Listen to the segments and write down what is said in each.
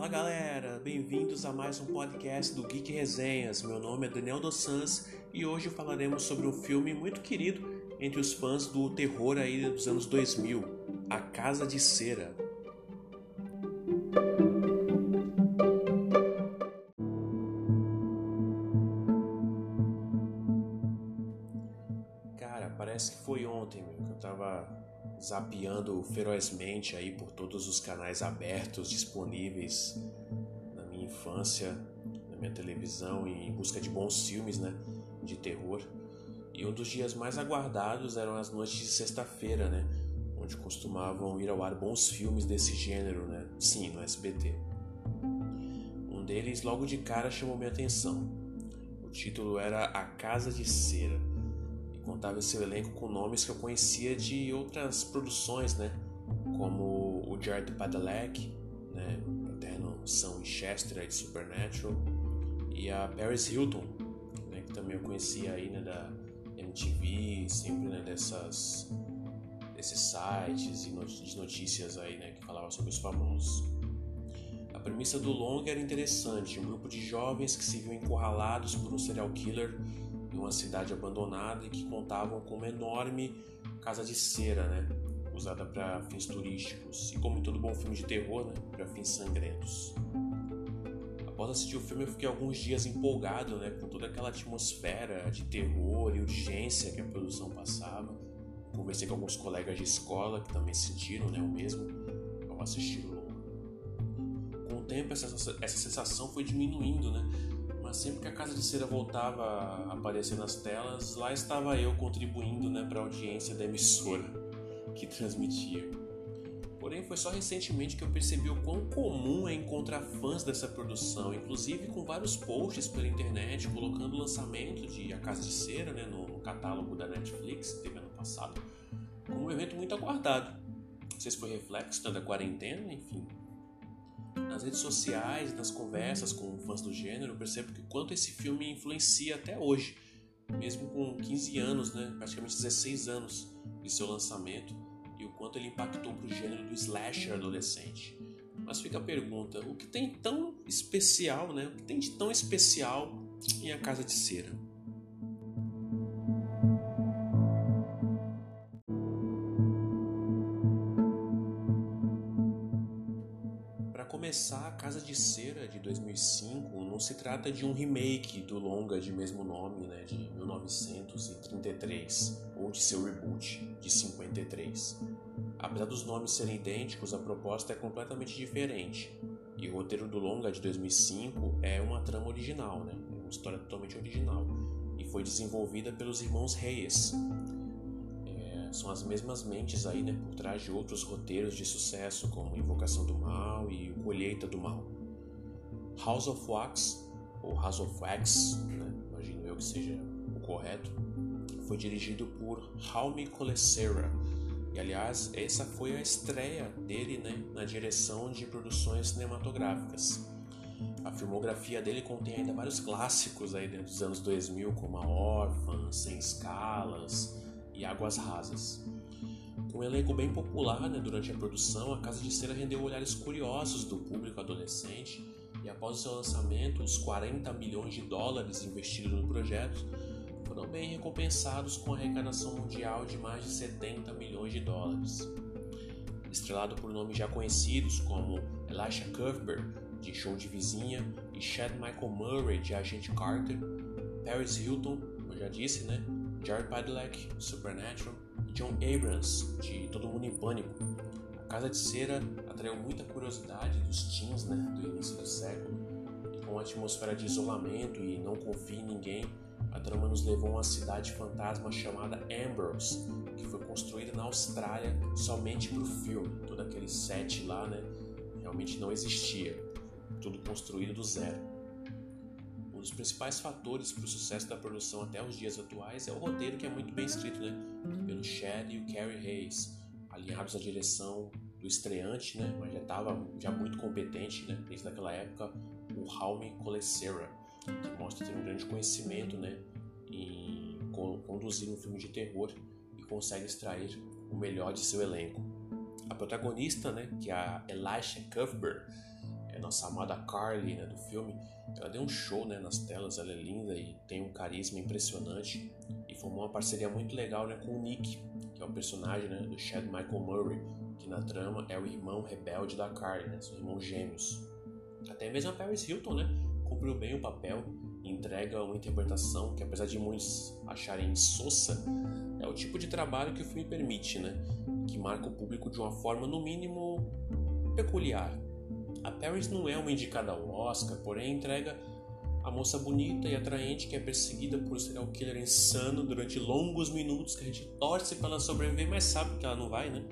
Fala galera, bem-vindos a mais um podcast do Geek Resenhas. Meu nome é Daniel Dos e hoje falaremos sobre um filme muito querido entre os fãs do terror aí dos anos 2000, A Casa de Cera. Ferozmente aí por todos os canais abertos disponíveis na minha infância, na minha televisão, em busca de bons filmes, né, de terror. E um dos dias mais aguardados eram as noites de sexta-feira, né, onde costumavam ir ao ar bons filmes desse gênero, né, sim, no SBT. Um deles logo de cara chamou minha atenção. O título era A Casa de Cera contava seu elenco com nomes que eu conhecia de outras produções, né? Como o Jared Padalecki, né? Eterno Sam Winchester de Supernatural, e a Paris Hilton, né? Que também eu conhecia aí, né? Da MTV, sempre, né? Dessas desses sites e de notícias aí, né? Que falavam sobre os famosos. A premissa do longa era interessante, um grupo de jovens que se viam encurralados por um serial killer em uma cidade abandonada e que contavam com uma enorme casa de cera, né? Usada para fins turísticos e, como todo bom filme de terror, né? para fins sangrentos. Após assistir o filme, eu fiquei alguns dias empolgado né? com toda aquela atmosfera de terror e urgência que a produção passava. Conversei com alguns colegas de escola que também sentiram né? o mesmo ao assistir o longo. Com o tempo, essa, essa sensação foi diminuindo, né? Mas sempre que a Casa de Cera voltava a aparecer nas telas, lá estava eu contribuindo né, para a audiência da emissora que transmitia. Porém, foi só recentemente que eu percebi o quão comum é encontrar fãs dessa produção, inclusive com vários posts pela internet colocando o lançamento de A Casa de Cera né, no catálogo da Netflix, que teve ano passado, como um evento muito aguardado. Não sei se foi reflexo da quarentena, enfim, nas redes sociais, nas conversas com fãs do gênero, eu percebo que quanto esse filme influencia até hoje, mesmo com 15 anos, né, praticamente 16 anos de seu lançamento, e o quanto ele impactou para o gênero do slasher adolescente. Mas fica a pergunta: o que tem tão especial, né? O que tem de tão especial em A Casa de Cera? Começar, A Casa de Cera de 2005 não se trata de um remake do longa de mesmo nome, né, de 1933, ou de seu reboot de 53. Apesar dos nomes serem idênticos, a proposta é completamente diferente. E o roteiro do longa de 2005 é uma trama original, né, é uma história totalmente original, e foi desenvolvida pelos irmãos Reyes, são as mesmas mentes aí, né, por trás de outros roteiros de sucesso, como Invocação do Mal e Colheita do Mal. House of Wax, ou House of Wax, né, imagino eu que seja o correto, foi dirigido por Jaume Colessera, e aliás, essa foi a estreia dele né, na direção de produções cinematográficas. A filmografia dele contém ainda vários clássicos aí dos anos 2000, como A Órfã, Sem Escalas, Águas Rasas. Com um elenco bem popular né, durante a produção, a Casa de Cera rendeu olhares curiosos do público adolescente e após o seu lançamento, os 40 milhões de dólares investidos no projeto foram bem recompensados com a arrecadação mundial de mais de 70 milhões de dólares. Estrelado por nomes já conhecidos como Elisha Cuthbert, de Show de Vizinha, e Chad Michael Murray, de Agente Carter, Paris Hilton, como eu já disse, né, Jared Padalecki, Supernatural e John Abrams, de Todo Mundo em Pânico. A Casa de Cera atraiu muita curiosidade dos teens né, do início do século, e com a atmosfera de isolamento e não confia em ninguém, a trama nos levou a uma cidade fantasma chamada Ambrose, que foi construída na Austrália somente para o filme. Todo aquele set lá né, realmente não existia, tudo construído do zero. Um dos principais fatores para o sucesso da produção até os dias atuais é o roteiro que é muito bem escrito, né? Pelo Chad e o Carrie Hayes, alinhados à direção do estreante, né? Mas já estava já muito competente, né? Desde aquela época, o Jaume Colessera, que mostra ter um grande conhecimento, né? Em conduzir um filme de terror e consegue extrair o melhor de seu elenco. A protagonista, né? Que é a Elisha Cuthbert, nossa amada Carly, né, do filme, ela deu um show, né, nas telas, ela é linda e tem um carisma impressionante e formou uma parceria muito legal, né, com o Nick, que é o personagem, né, do Chad Michael Murray, que na trama é o irmão rebelde da Carly, né, são irmãos gêmeos. Até mesmo a Paris Hilton, né, cumpriu bem o papel entrega uma interpretação que, apesar de muitos acharem sossa, é o tipo de trabalho que o filme permite, né? Que marca o público de uma forma, no mínimo, peculiar. A Paris não é uma indicada ao Oscar, porém entrega a moça bonita e atraente que é perseguida por um serial killer insano durante longos minutos que a gente torce para ela sobreviver, mas sabe que ela não vai, né?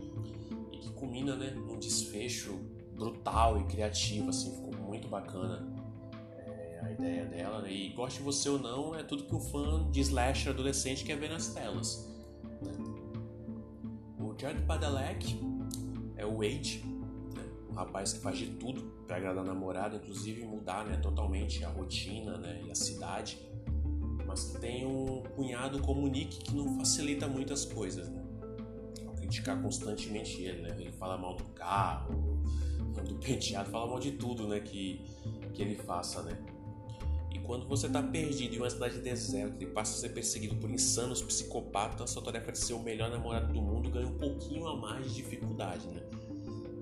E que culmina, né, num desfecho brutal e criativo, assim, ficou muito bacana a ideia dela, né? E goste você ou não, é tudo que o fã de slasher adolescente quer ver nas telas. Né? O Jared Padalecki é o Wade, rapaz que faz de tudo para agradar a namorada, inclusive mudar né, totalmente a rotina né, e a cidade, mas que tem um cunhado como o Nick que não facilita muitas coisas. Né? Ao criticar constantemente ele, né? ele fala mal do carro, do penteado, fala mal de tudo né, que, que ele faça. Né? Quando você está perdido em uma cidade deserta e passa a ser perseguido por insanos psicopatas, sua tarefa de ser o melhor namorado do mundo ganha um pouquinho a mais de dificuldade, né?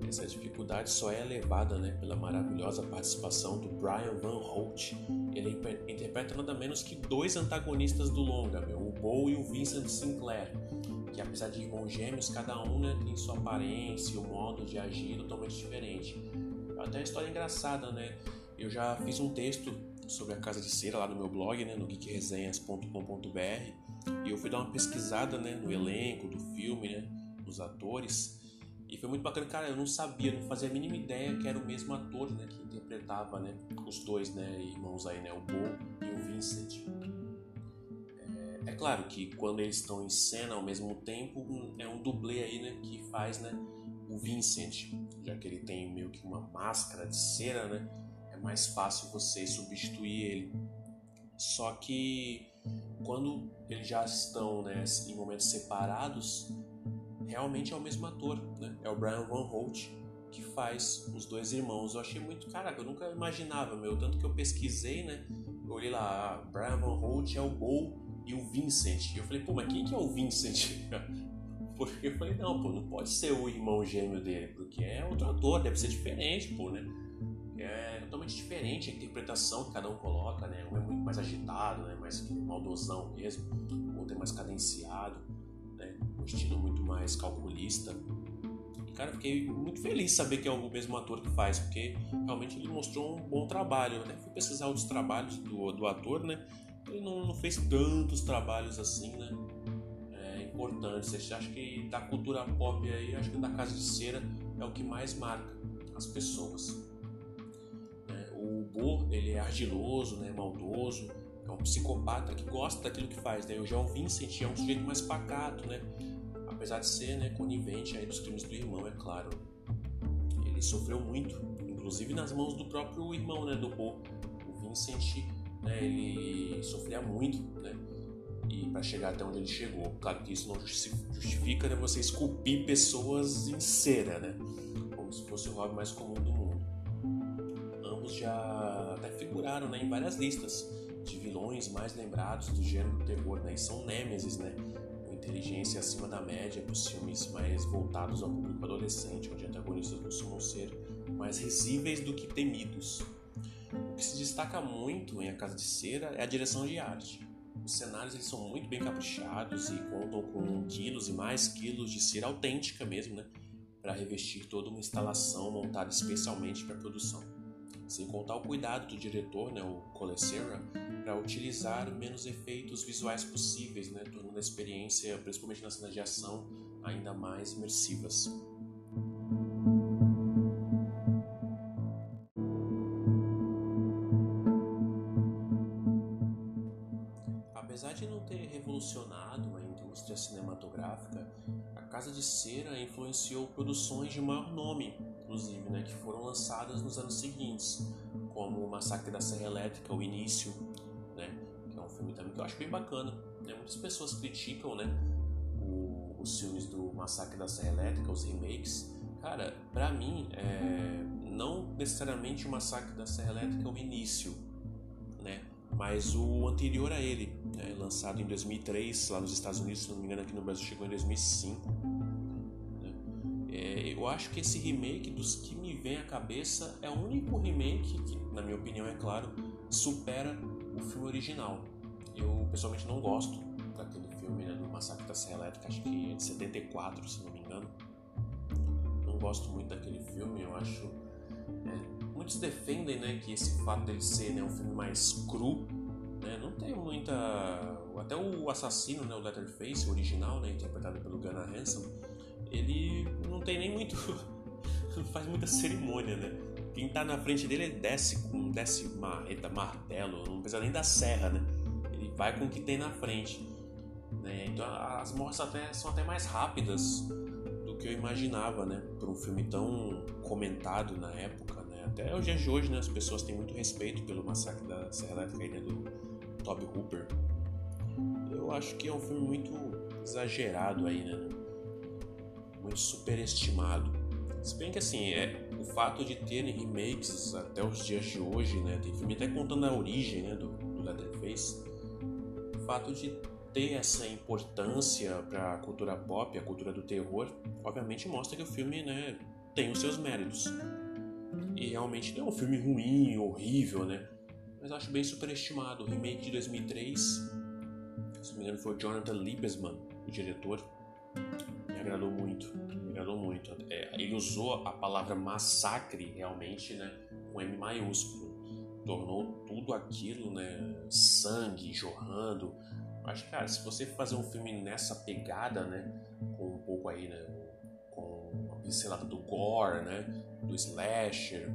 Essa dificuldade só é elevada né, pela maravilhosa participação do Brian Van Holt. Ele interpreta nada menos que dois antagonistas do longa, meu, o Bo e o Vincent Sinclair, que apesar de irmãos gêmeos, cada um né, tem sua aparência e o modo de agir totalmente diferente. Até a história é engraçada, né? Eu já fiz um texto sobre a Casa de Cera lá no meu blog, né, no geekresenhas.com.br, e eu fui dar uma pesquisada, né, no elenco do filme, né, nos atores, e foi muito bacana, cara, eu não sabia, não fazia a mínima ideia que era o mesmo ator, né, que interpretava, né, os dois, né, irmãos aí, né, o Bo e o Vincent. É, é claro que quando eles estão em cena ao mesmo tempo, é um dublê aí, né, que faz, né, o Vincent, já que ele tem meio que uma máscara de cera, né, é mais fácil você substituir ele. Só que quando eles já estão né, em momentos separados, realmente é o mesmo ator, né? É o Brian Van Holt que faz os dois irmãos. Eu achei muito, caraca, eu nunca imaginava, meu, tanto que eu pesquisei, né? Eu olhei lá, ah, Brian Van Holt é o Bo e o Vincent. E eu falei, pô, mas quem que é o Vincent? porque eu falei, não, pô, não pode ser o irmão gêmeo dele, porque é outro ator, deve ser diferente, pô, né? é totalmente diferente a interpretação que cada um coloca, né? Um é muito mais agitado, né? Mais maldosão mesmo, o outro é mais cadenciado, estilo muito mais calculista. E, cara, fiquei muito feliz saber que é o mesmo ator que faz, porque realmente ele mostrou um bom trabalho, né? Fui pesquisar outros trabalhos do, do ator, né? Ele não, não fez tantos trabalhos assim, né? É, importantes. Acho que da cultura pop aí, acho que da Casa de Cera é o que mais marca as pessoas o Bo, ele é ardiloso, né, maldoso, é um psicopata que gosta daquilo que faz, né? O João Vincent é um sujeito mais pacato, né? Apesar de ser, né, conivente aí dos crimes do irmão, é claro. Ele sofreu muito, inclusive nas mãos do próprio irmão, né, do Bo. O Vincent, né, ele sofria muito, né? E para chegar até onde ele chegou. Claro que isso não justifica né, você esculpir pessoas em cera, né? Como se fosse o hobby mais comum do mundo já até figuraram né, em várias listas de vilões mais lembrados do gênero do terror, né? E são nêmesis, né? Inteligência acima da média para os filmes mais voltados ao público adolescente, onde antagonistas costumam ser mais risíveis do que temidos. O que se destaca muito em A Casa de Cera é a direção de arte. Os cenários eles são muito bem caprichados e contam com quilos e mais quilos de cera autêntica mesmo, né? Para revestir toda uma instalação montada especialmente para a produção sem contar o cuidado do diretor, né, o Colessera, para utilizar menos efeitos visuais possíveis, né, tornando a experiência, principalmente na cena de ação, ainda mais imersivas. Apesar de não ter revolucionado a indústria cinematográfica, a Casa de Cera influenciou produções de maior nome, inclusive, né, que foram lançadas nos anos seguintes, como o Massacre da Serra Elétrica, o Início, um filme também que eu acho bem bacana. Né? Muitas pessoas criticam né, o, os filmes do Massacre da Serra Elétrica, os remakes. Cara, pra mim, é... não necessariamente o Massacre da Serra Elétrica é o início, né? Mas o anterior a ele, né? lançado em 2003 lá nos Estados Unidos, se não me engano aqui no Brasil chegou em 2005. Né? É, eu acho que esse remake dos que me vem à cabeça é o único remake que, na minha opinião, é claro, supera o filme original. Eu pessoalmente não gosto daquele filme né, do Massacre da Serra Elétrica, acho que é de 74, se não me engano. Não gosto muito daquele filme, eu acho. É, muitos defendem né, que esse fato dele ser né, um filme mais cru, né, não tem muita. Até o assassino, né, o Letterface, o original, né, interpretado pelo Gunnar Hansen, ele não tem nem muito. faz muita cerimônia, né? Quem tá na frente dele ele desce com desce marreta, martelo, não precisa nem da serra, né? Vai com o que tem na frente. Né? Então as mortes até, são até mais rápidas do que eu imaginava, né? Por um filme tão comentado na época, né? Até os dias de hoje, né? As pessoas têm muito respeito pelo massacre da Serra Elétrica né? do Toby Hooper. Eu acho que é um filme muito exagerado aí, né? Muito superestimado. Se bem que assim, é, o fato de terem remakes até os dias de hoje, né? Tem filme até contando a origem né, do, do Leatherface. Fato de ter essa importância para a cultura pop, a cultura do terror, obviamente mostra que o filme né, tem os seus méritos. E realmente não é um filme ruim, horrível, né? Mas acho bem superestimado. O remake de 2003, se não me engano, foi o Jonathan Liebesman, o diretor. Me agradou muito, me agradou muito. É, ele usou a palavra massacre realmente, né? Com M maiúsculo. Tornou tudo aquilo, né? Sangue jorrando, que, cara, se você fazer um filme nessa pegada, né? Com um pouco aí, né? Com a pincelada do gore, né? Do slasher.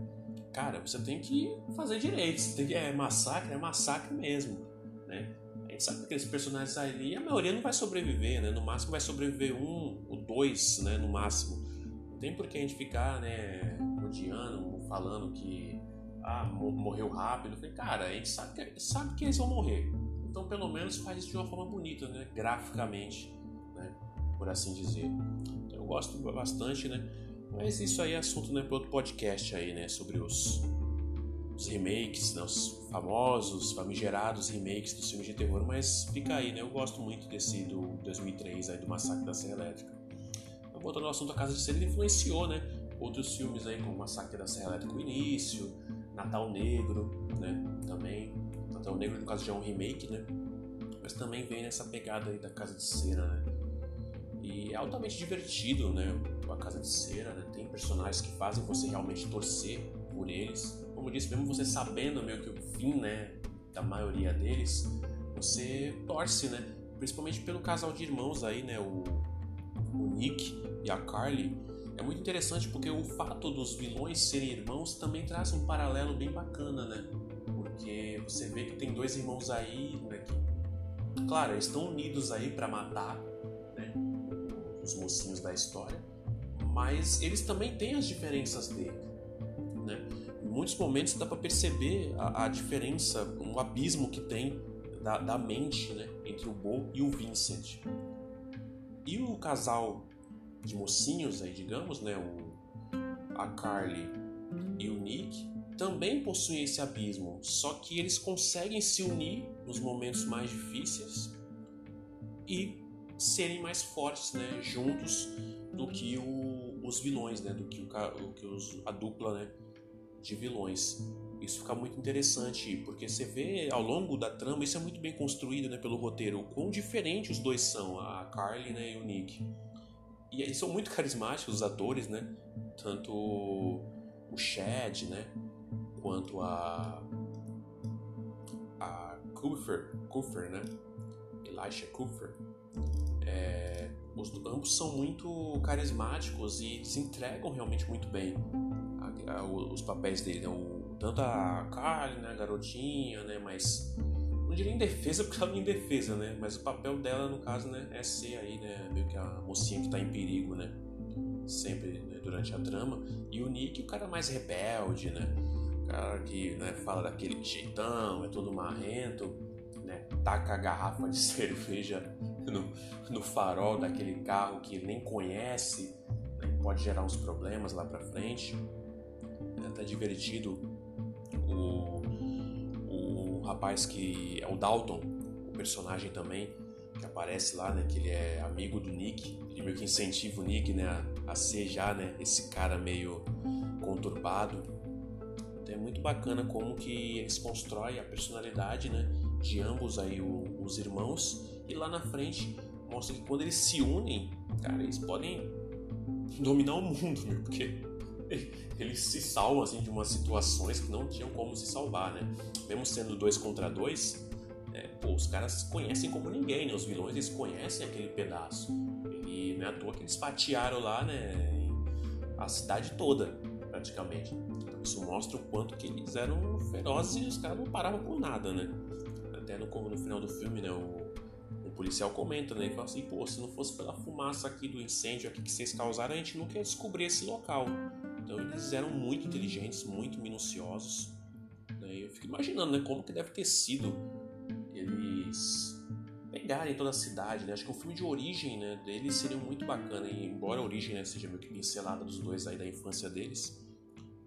Cara, você tem que fazer direito. Você tem que, é massacre, é massacre mesmo, né? A gente sabe que aqueles personagens ali, a maioria não vai sobreviver, né? No máximo vai sobreviver um ou dois, né? No máximo. Não tem por que a gente ficar, né? Odiando, falando que ah, morreu rápido. Eu falei, cara, a gente sabe que, sabe que eles vão morrer então, pelo menos faz isso de uma forma bonita, né? Graficamente, né? Por assim dizer. Então, eu gosto bastante, né? Mas isso aí é assunto, né? Para outro podcast aí, né? Sobre os, os remakes, né? Os famosos, famigerados remakes dos filmes de terror. Mas fica aí, né? Eu gosto muito desse do 2003 aí, do Massacre da Serra Elétrica. Então, voltando ao assunto da Casa de Cera, ele influenciou, né? Outros filmes aí, como Massacre da Serra Elétrica, o início, Natal Negro, né? Também o Negro, no caso, já é um remake, né? Mas também vem nessa pegada aí da Casa de Cera, né? E é altamente divertido, né? A Casa de Cera, né? Tem personagens que fazem você realmente torcer por eles. Como eu disse, mesmo você sabendo meio que o fim, né? Da maioria deles, você torce, né? Principalmente pelo casal de irmãos aí, né? O, o Nick e a Carly. É muito interessante porque o fato dos vilões serem irmãos também traz um paralelo bem bacana, né? porque você vê que tem dois irmãos aí, né, que, claro, eles estão unidos aí para matar, né, os mocinhos da história, mas eles também têm as diferenças dele, né? Em muitos momentos dá para perceber a, a, diferença, um abismo que tem da, da mente, né, entre o Bo e o Vincent. E o casal de mocinhos aí, digamos, né, o a Carly e o Nick, também possuem esse abismo, só que eles conseguem se unir nos momentos mais difíceis e serem mais fortes, né, juntos do que o, os vilões, né, do que, o, o que os, a dupla, né, de vilões. Isso fica muito interessante, porque você vê ao longo da trama, isso é muito bem construído, né, pelo roteiro, o quão diferente os dois são, a Carly, né, e o Nick. E eles são muito carismáticos os atores, né, tanto o Chad, né, quanto a a Kupfer, Kupfer né? Elisha Kupfer. É, os, ambos são muito carismáticos e eles entregam realmente muito bem a, a, os papéis dele. Né? O, tanto a Carly, né? garotinha, né? mas não diria em defesa porque ela é indefesa, né? Mas o papel dela, no caso, né? é ser aí, né? meio que a mocinha que está em perigo, né? Sempre né? durante a trama. E o Nick, o cara mais rebelde, né? cara que né, fala daquele jeitão, é todo marrento, né, taca a garrafa de cerveja no, no farol daquele carro que nem conhece, né, pode gerar uns problemas lá para frente. É até divertido o, o rapaz que é o Dalton, o personagem também que aparece lá, né, que ele é amigo do Nick, ele meio que incentiva o Nick, né, a, ser já, né, esse cara meio conturbado. Então é muito bacana como que eles constroem a personalidade, né, de ambos aí o, os irmãos e lá na frente mostra que quando eles se unem, cara, eles podem dominar o mundo, né? Porque eles se salvam assim de umas situações que não tinham como se salvar, né? Mesmo sendo dois contra dois, é, pô, os caras conhecem como ninguém, né? Os vilões eles conhecem aquele pedaço. E não é à toa que eles fatiaram lá, né? A cidade toda, praticamente. Então, isso mostra o quanto que eles eram ferozes e os caras não paravam por nada, né? Até no, no final do filme, né? O, policial comenta, né? Ele fala assim, pô, se não fosse pela fumaça aqui do incêndio aqui que vocês causaram, a gente nunca ia descobrir esse local. Então eles eram muito inteligentes, muito minuciosos. Né? Eu fico imaginando, né? Como que deve ter sido eles pegarem toda a cidade, né? Acho que o filme de origem, né? Deles seria muito bacana. E embora a origem né, seja meio que pincelada dos dois aí da infância deles,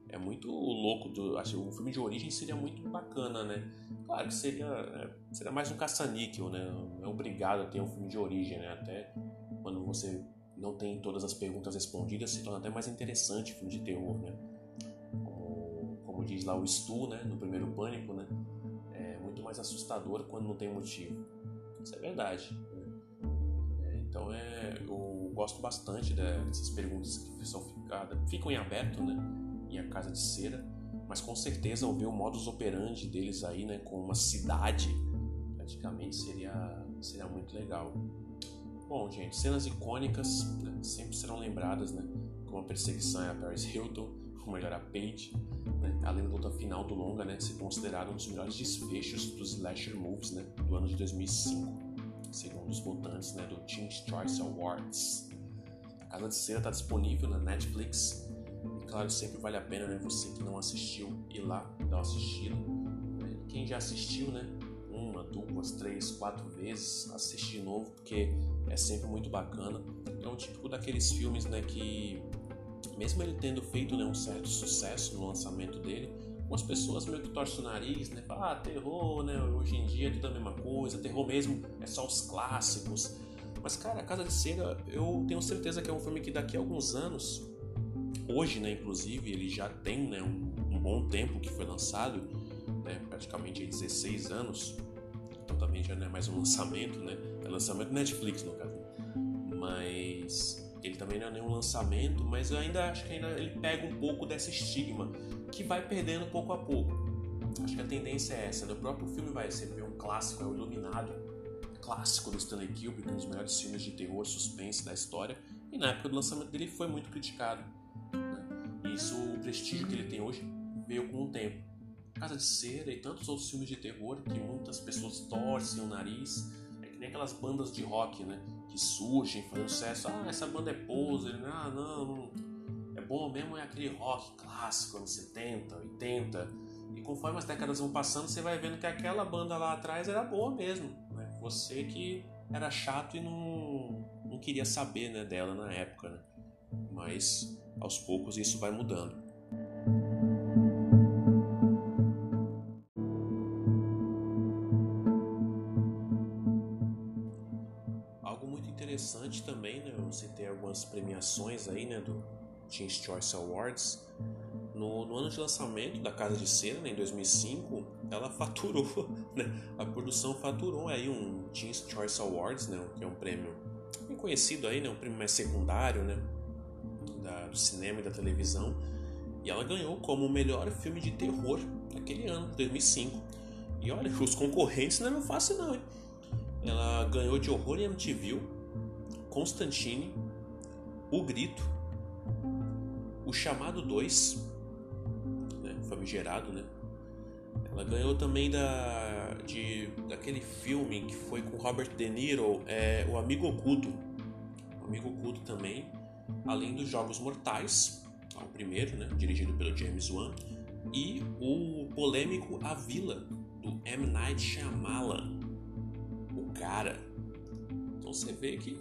é muito louco. Do, acho que o filme de origem seria muito bacana, né? Claro que seria, é, seria mais um caça-níquel, né? É obrigado a ter um filme de origem, né? Até quando você não tem todas as perguntas respondidas, se torna até mais interessante filme de terror, né? Como, como diz lá o Stu, né? No primeiro Pânico, né? É muito mais assustador quando não tem motivo. Isso é verdade. Né? É, então é, eu gosto bastante dessas perguntas que são ficadas, ficam em aberto, né? e a Casa de Cera, mas com certeza ver o modus operandi deles aí, né, com uma cidade, praticamente seria, seria muito legal. Bom, gente, cenas icônicas né, sempre serão lembradas, né, como a perseguição a Paris Hilton, ou melhor, a Paige, né, além da luta final do longa, né, ser considerado um dos melhores desfechos dos slasher movies, né, do ano de 2005, segundo os votantes, né, do Teen's Choice Awards. A Casa de Cera está disponível na Netflix claro, sempre vale a pena, né? Você que não assistiu ir lá dar uma assistida. Né? Quem já assistiu, né? Duas, três, quatro vezes, assistir de novo, porque é sempre muito bacana. É um típico daqueles filmes, né? Que mesmo ele tendo feito né, um certo sucesso no lançamento dele, algumas pessoas meio que torcem o nariz, né? Falam, ah, terror, né? Hoje em dia é tudo a mesma coisa, terror mesmo é só os clássicos. Mas, cara, Casa de Cera, eu tenho certeza que é um filme que daqui a alguns anos hoje, né, inclusive, ele já tem né, um, um bom tempo que foi lançado, né, praticamente 16 anos, então também já não é mais um lançamento, né, é lançamento Netflix no caso, mas ele também não é nenhum lançamento, mas eu ainda acho que ainda ele pega um pouco desse estigma que vai perdendo pouco a pouco. Acho que a tendência é essa, né? O próprio filme vai ser um clássico, é o Iluminado, clássico do Stanley Kubrick, um dos melhores filmes de terror suspense da história, e na época do lançamento dele foi muito criticado isso, o prestígio que ele tem hoje, veio com o tempo. Casa de Cera e tantos outros filmes de terror que muitas pessoas torcem o nariz. É que nem aquelas bandas de rock, né? Que surgem fazendo sucesso. Ah, essa banda é poser. Né? Ah, não, não. É bom mesmo é aquele rock clássico, anos 70, 80. E conforme as décadas vão passando, você vai vendo que aquela banda lá atrás era boa mesmo. Né? Você que era chato e não, não queria saber né, dela na época. Né? Mas aos poucos isso vai mudando. Premiações aí, né? Do Teen's Choice Awards. No, no, ano de lançamento da Casa de Cera, né, em 2005, ela faturou, né? A produção faturou aí um Teen's Choice Awards, né? Que é um prêmio bem conhecido aí, né? Um prêmio mais secundário, né? da, do cinema e da televisão, e ela ganhou como o melhor filme de terror naquele ano, 2005. E olha, os concorrentes não eram fácil não, hein? Ela ganhou de Horror e MTV, Constantine, O Grito, O Chamado 2, né, famigerado, né? Ela ganhou também da, de, daquele filme que foi com Robert De Niro, é, O Amigo Oculto. O Amigo Oculto também além dos Jogos Mortais, o primeiro, né, dirigido pelo James Wan, e o polêmico A Vila, do M. Night Shyamalan, o cara. Então você vê que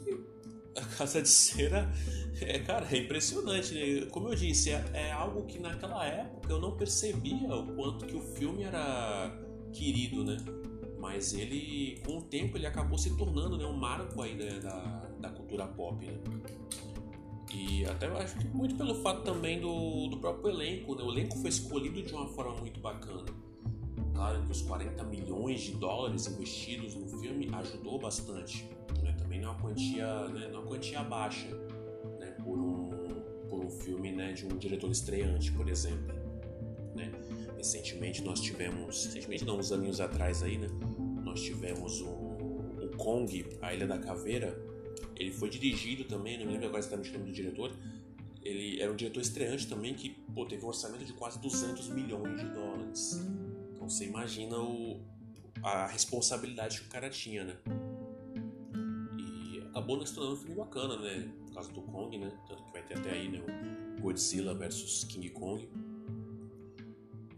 a Casa de Cera, é, cara, é impressionante, né? Como eu disse, é, é, algo que naquela época eu não percebia o quanto que o filme era querido, né? Mas ele, com o tempo, ele acabou se tornando né, um marco aí né, da, da cultura pop, né? E até acho que muito pelo fato também do, do próprio elenco, né? O elenco foi escolhido de uma forma muito bacana. Claro que os 40 milhões de dólares investidos no filme ajudou bastante. Também não é uma quantia, né? não é uma quantia baixa né? por, um, por um filme né? de um diretor estreante, por exemplo. Né? Recentemente nós tivemos, recentemente não, uns aninhos atrás aí, né? Nós tivemos o, o Kong, A Ilha da Caveira. Ele foi dirigido também, não me lembro agora exatamente o nome do diretor. Ele era um diretor estreante também que pô, teve um orçamento de quase 200 milhões de dólares. Então você imagina o, a responsabilidade que o cara tinha, né? Acabou se tornando um filme bacana, né? Por causa do Kong, né? Tanto que vai ter até aí né, o Godzilla versus King Kong.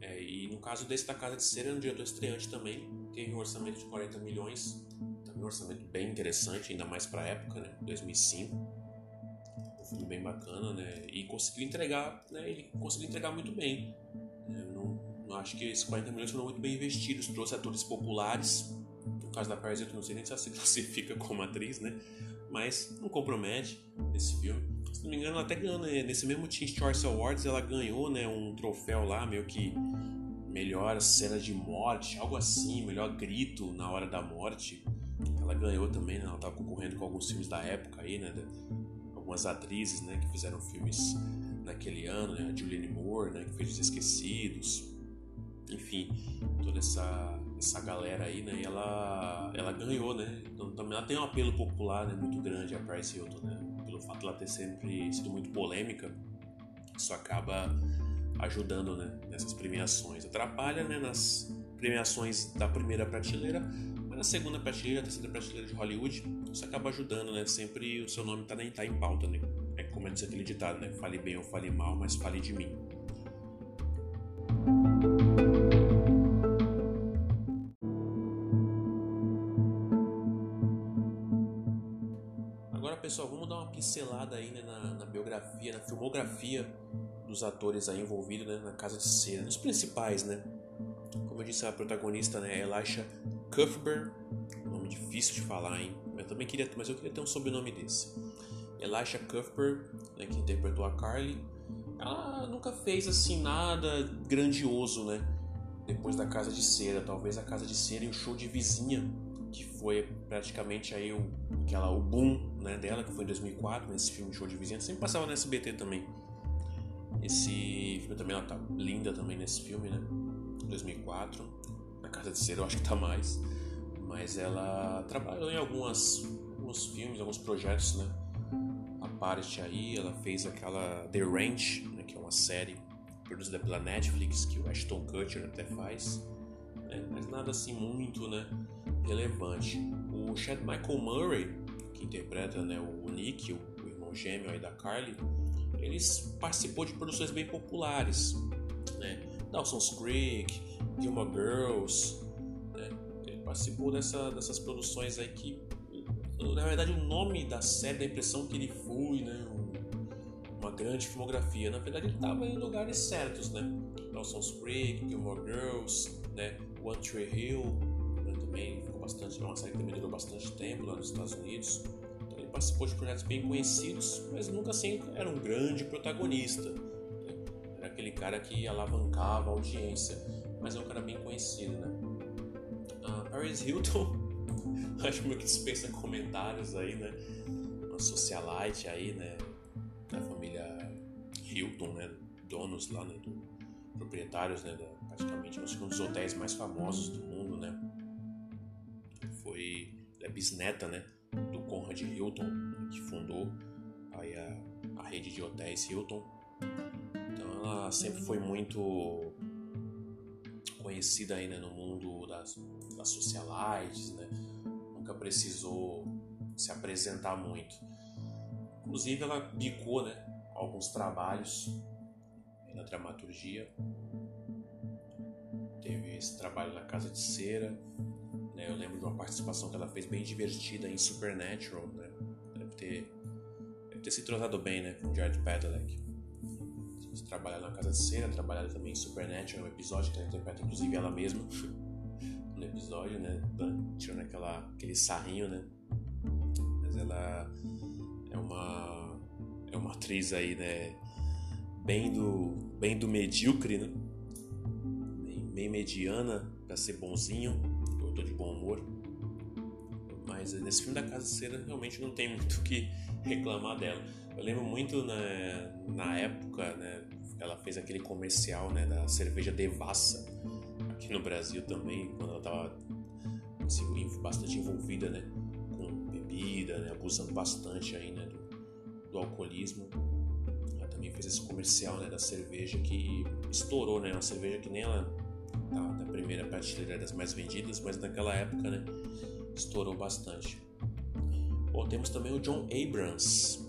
É, e no caso desse da Casa de Cera, um diretor estreante também. Teve um orçamento de 40 milhões. Também um orçamento bem interessante, ainda mais pra época, né? 2005 um filme bem bacana, né? E conseguiu entregar, né? Ele conseguiu entregar muito bem. Né? Não, acho que esses 40 milhões foram muito bem investidos. Trouxe atores populares. No caso da Paris Hilton, não sei nem se ela se classifica como atriz, né? Mas não compromete esse filme. Se não me engano, ela até ganhou né? nesse mesmo Teen Choice Awards, ela ganhou né, um troféu lá, meio que melhor cena de morte, algo assim, melhor grito na hora da morte. Ela ganhou também, né? Ela estava concorrendo com alguns filmes da época aí, né? Algumas atrizes, né? Que fizeram filmes naquele ano, né? A Julianne Moore, né? Que fez Os Esquecidos enfim, toda essa, essa galera aí, né? E ela, ela ganhou, né? Então também ela tem um apelo popular né, muito grande, a Price Hilton, né? Pelo fato de ela ter sempre sido muito polêmica, isso acaba ajudando, né? Nessas premiações. Atrapalha, né? Nas premiações da primeira prateleira, mas na segunda prateleira, terceira prateleira de Hollywood, isso acaba ajudando, né? Sempre o seu nome tá, tá em pauta, né? É como é diz aquele ditado, né? Fale bem ou fale mal, mas fale de mim. Filmografia dos atores aí envolvidos né, na Casa de Cera, os principais, né? Como eu disse, a protagonista né, é Elisha Cuthbert, nome difícil de falar, hein? Eu também queria, mas eu queria ter um sobrenome desse. Elisha Cuthbert, né, que interpretou a Carly, ela nunca fez assim nada grandioso, né? Depois da Casa de Cera, talvez a Casa de Cera e o show de vizinha que foi praticamente aí o, aquela, o boom né, dela, que foi em 2004, nesse filme Show de Vizinha. Sempre passava no SBT também. Esse filme também, ela tá linda também nesse filme, né? 2004. Na Casa de Cera eu acho que tá mais. Mas ela trabalhou em algumas, alguns filmes, alguns projetos, né? A parte aí, ela fez aquela The Ranch, né, que é uma série produzida pela Netflix, que o Ashton Kutcher até faz. Né? Mas nada assim muito, né? Relevante. O Chad Michael Murray, que interpreta né, o Nick, o irmão gêmeo aí da Carly, ele participou de produções bem populares, né? Dawson's Creek, Gilmore Girls, né? Ele participou dessa, dessas produções aí que, na verdade, o nome da série dá a impressão que ele foi, né? uma grande filmografia. Na verdade, ele estava em lugares certos, né? Dawson's Creek, Gilmore Girls, né? One Tree Hill, bastante, uma série que também durou bastante tempo lá nos Estados Unidos. Então ele participou de projetos bem conhecidos, mas nunca assim era um grande protagonista. Né? Era aquele cara que alavancava a audiência, mas é um cara bem conhecido, né? A Paris Hilton, acho que dispensa comentários aí, né? Uma socialite aí, né? Da família Hilton, né? Donos lá, né? Do, proprietários, né? Da, praticamente um dos hotéis mais famosos do mundo, né? Foi é bisneta, né, do Conrad Hilton, que fundou aí a, a rede de hotéis Hilton. Então ela sempre foi muito conhecida aí, né, no mundo das, das socialites, né? Nunca precisou se apresentar muito. Inclusive ela bicou, né, alguns trabalhos na dramaturgia. Teve esse trabalho na Casa de Cera, né? Eu lembro de uma participação que ela fez bem divertida em Supernatural, né? Deve ter ter se entrosado bem, né, com Jared Padalecki. Trabalhar na Casa de Cera, trabalhar também em Supernatural, um episódio que ela interpreta inclusive ela mesma no episódio, né, tirando aquela, aquele sarrinho, né, mas ela é uma é uma atriz aí, né, bem do bem do medíocre, né, bem, bem mediana para ser bonzinho, tô de bom humor, mas nesse filme da Casa Cera realmente não tem muito o que reclamar dela. Eu lembro muito na, né, na época, né, ela fez aquele comercial né, da cerveja Devassa aqui no Brasil também, quando ela estava assim, bastante envolvida né, com bebida, né, abusando bastante aí, né, do, do, alcoolismo. Também fez esse comercial né, da cerveja que estourou, né, uma cerveja que nem ela tá da primeira prateleira das mais vendidas, mas naquela época né, estourou bastante. Bom, temos também o John Abrams.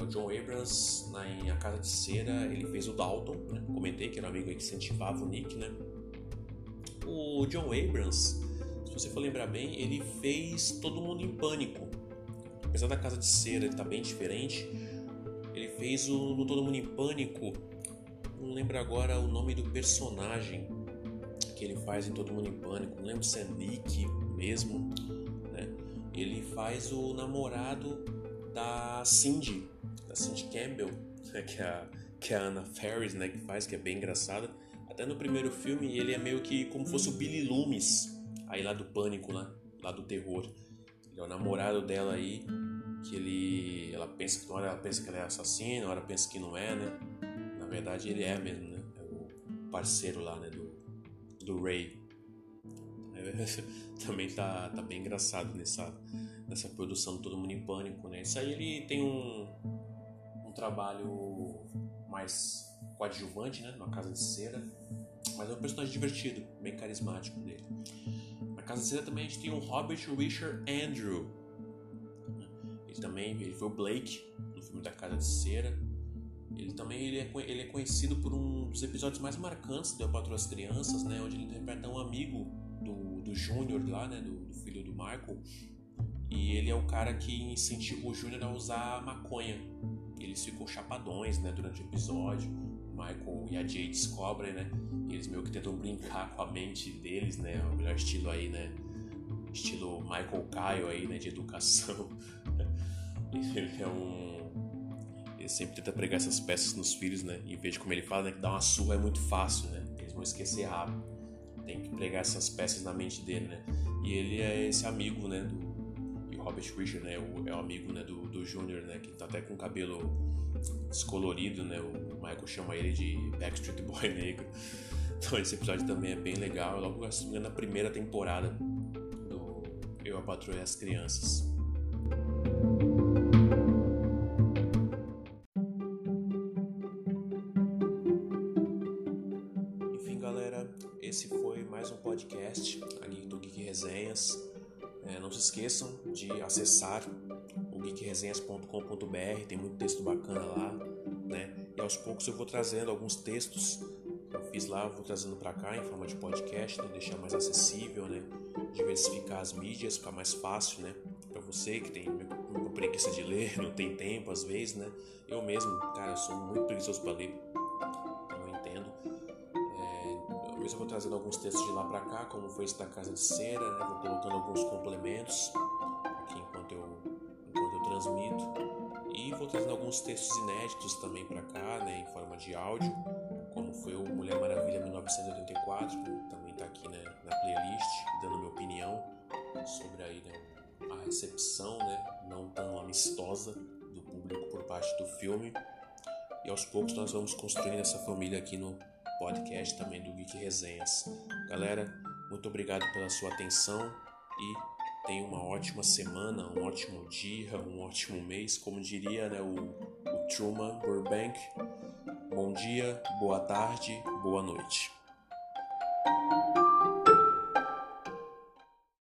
O John Abrams, na, em A Casa de Cera, ele fez o Dalton, né? comentei que era um amigo que incentivava o Nick, né? O John Abrams, se você for lembrar bem, ele fez Todo Mundo em Pânico. Apesar da Casa de Cera ele tá bem diferente, ele fez o Todo Mundo em Pânico, não lembro agora o nome do personagem que ele faz em Todo Mundo em Pânico, não lembro se é Nick mesmo, né? Ele faz o namorado da Cindy, da Cindy Campbell, né? que, é a, que é a Anna Ferris, né? Que faz, que é bem engraçada. Até no primeiro filme ele é meio que como fosse o Billy Loomis, aí lá do Pânico, lá, lá do terror. Ele é o namorado dela aí, que ele, ela pensa que hora ela pensa que ela é assassina, hora pensa que não é, né? Na verdade ele é mesmo, né? É o parceiro lá, né? Do, do Ray. também tá, tá bem engraçado nessa, nessa produção Todo Mundo em Pânico, né? Isso aí ele tem um, um trabalho mais coadjuvante, né? Numa casa de cera, mas é um personagem divertido, bem carismático dele. Na casa de cera também a gente tem um Robert Richard Andrew. Ele também ele foi o Blake no filme da Casa de Cera. Ele também ele é, ele é conhecido por um dos episódios mais marcantes do Eu Patrulho as Crianças, né? Onde ele interpreta um amigo do, do Júnior lá, né? Do, do, filho do Michael. E ele é o cara que incentiva o Júnior a usar maconha. Eles ficam chapadões, né? Durante o episódio. O Michael e a Jay descobrem, né? E eles meio que tentam brincar com a mente deles, né? O melhor estilo aí, né? Estilo Michael Caio aí, né? De educação. ele é um ele sempre tenta pregar essas peças nos filhos, né? Vez de como ele fala, né, que dar uma surra é muito fácil, né? Eles vão esquecer rápido. Tem que pregar essas peças na mente dele, né? E ele é esse amigo, né? Do, e o Robert Richard, né? O, é o amigo né, do, do Junior, né? Que tá até com o cabelo descolorido, né? O Michael chama ele de Backstreet Boy negro. Então esse episódio também é bem legal. Logo na primeira temporada do Eu a Patrulha e as Crianças. Esqueçam de acessar o geekresenhas.com.br, tem muito texto bacana lá, né? E aos poucos eu vou trazendo alguns textos que eu fiz lá, vou trazendo para cá em forma de podcast, né? deixar mais acessível, né? Diversificar as mídias, ficar mais fácil, né? Para você que tem preguiça de ler, não tem tempo às vezes, né? Eu mesmo, cara, sou muito preguiçoso para ler depois eu vou trazendo alguns textos de lá para cá, como foi esse da Casa de Cera, né? Vou colocando alguns complementos aqui enquanto eu, enquanto eu transmito. E vou trazendo alguns textos inéditos também para cá, né? Em forma de áudio, como foi o Mulher Maravilha 1984, que também está aqui né, na playlist, dando minha opinião sobre aí, né, a recepção né, não tão amistosa do público por parte do filme. E aos poucos nós vamos construindo essa família aqui no podcast também do Geek Resenhas. Galera, muito obrigado pela sua atenção e tenha uma ótima semana, um ótimo dia, um ótimo mês, como diria né, o, o Truman Burbank. Bom dia, boa tarde, boa noite.